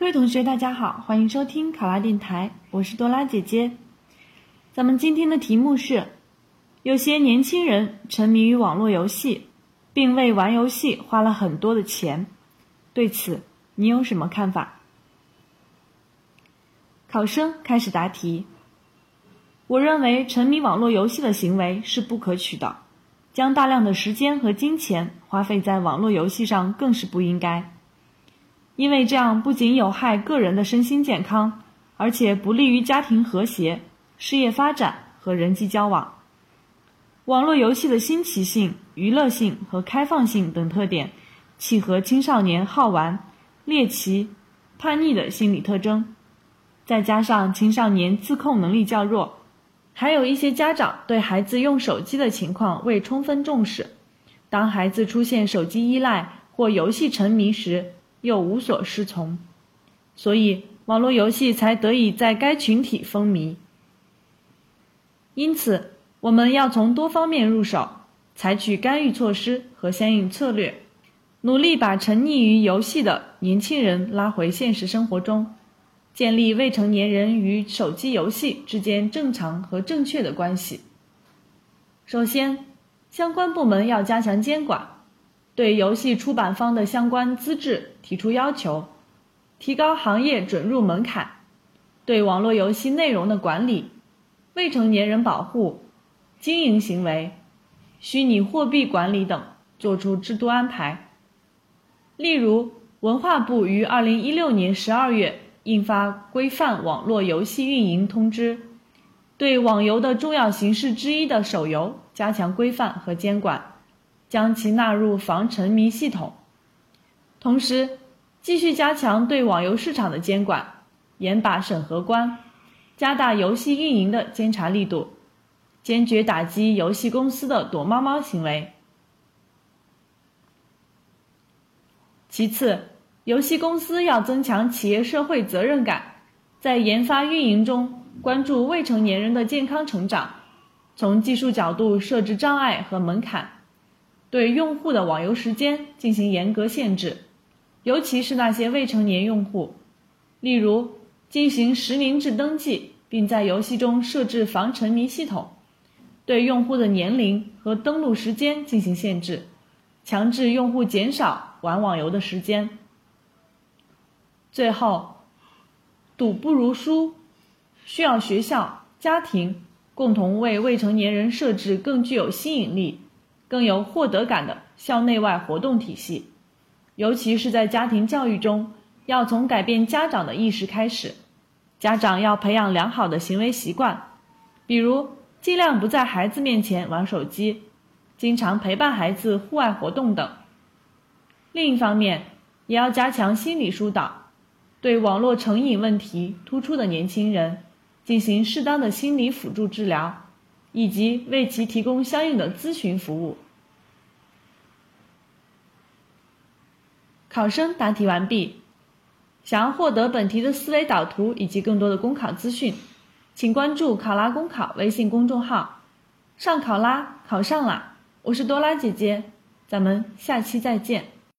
各位同学，大家好，欢迎收听考拉电台，我是多拉姐姐。咱们今天的题目是：有些年轻人沉迷于网络游戏，并为玩游戏花了很多的钱，对此你有什么看法？考生开始答题。我认为沉迷网络游戏的行为是不可取的，将大量的时间和金钱花费在网络游戏上更是不应该。因为这样不仅有害个人的身心健康，而且不利于家庭和谐、事业发展和人际交往。网络游戏的新奇性、娱乐性和开放性等特点，契合青少年好玩、猎奇、叛逆的心理特征。再加上青少年自控能力较弱，还有一些家长对孩子用手机的情况未充分重视。当孩子出现手机依赖或游戏沉迷时，又无所适从，所以网络游戏才得以在该群体风靡。因此，我们要从多方面入手，采取干预措施和相应策略，努力把沉溺于游戏的年轻人拉回现实生活中，建立未成年人与手机游戏之间正常和正确的关系。首先，相关部门要加强监管。对游戏出版方的相关资质提出要求，提高行业准入门槛，对网络游戏内容的管理、未成年人保护、经营行为、虚拟货币管理等作出制度安排。例如，文化部于二零一六年十二月印发《规范网络游戏运营通知》，对网游的重要形式之一的手游加强规范和监管。将其纳入防沉迷系统，同时继续加强对网游市场的监管，严把审核关，加大游戏运营的监察力度，坚决打击游戏公司的躲猫猫行为。其次，游戏公司要增强企业社会责任感，在研发运营中关注未成年人的健康成长，从技术角度设置障碍和门槛。对用户的网游时间进行严格限制，尤其是那些未成年用户，例如进行实名制登记，并在游戏中设置防沉迷系统，对用户的年龄和登录时间进行限制，强制用户减少玩网游的时间。最后，赌不如输，需要学校、家庭共同为未成年人设置更具有吸引力。更有获得感的校内外活动体系，尤其是在家庭教育中，要从改变家长的意识开始。家长要培养良好的行为习惯，比如尽量不在孩子面前玩手机，经常陪伴孩子户外活动等。另一方面，也要加强心理疏导，对网络成瘾问题突出的年轻人进行适当的心理辅助治疗。以及为其提供相应的咨询服务。考生答题完毕。想要获得本题的思维导图以及更多的公考资讯，请关注“考拉公考”微信公众号。上考拉，考上啦！我是多拉姐姐，咱们下期再见。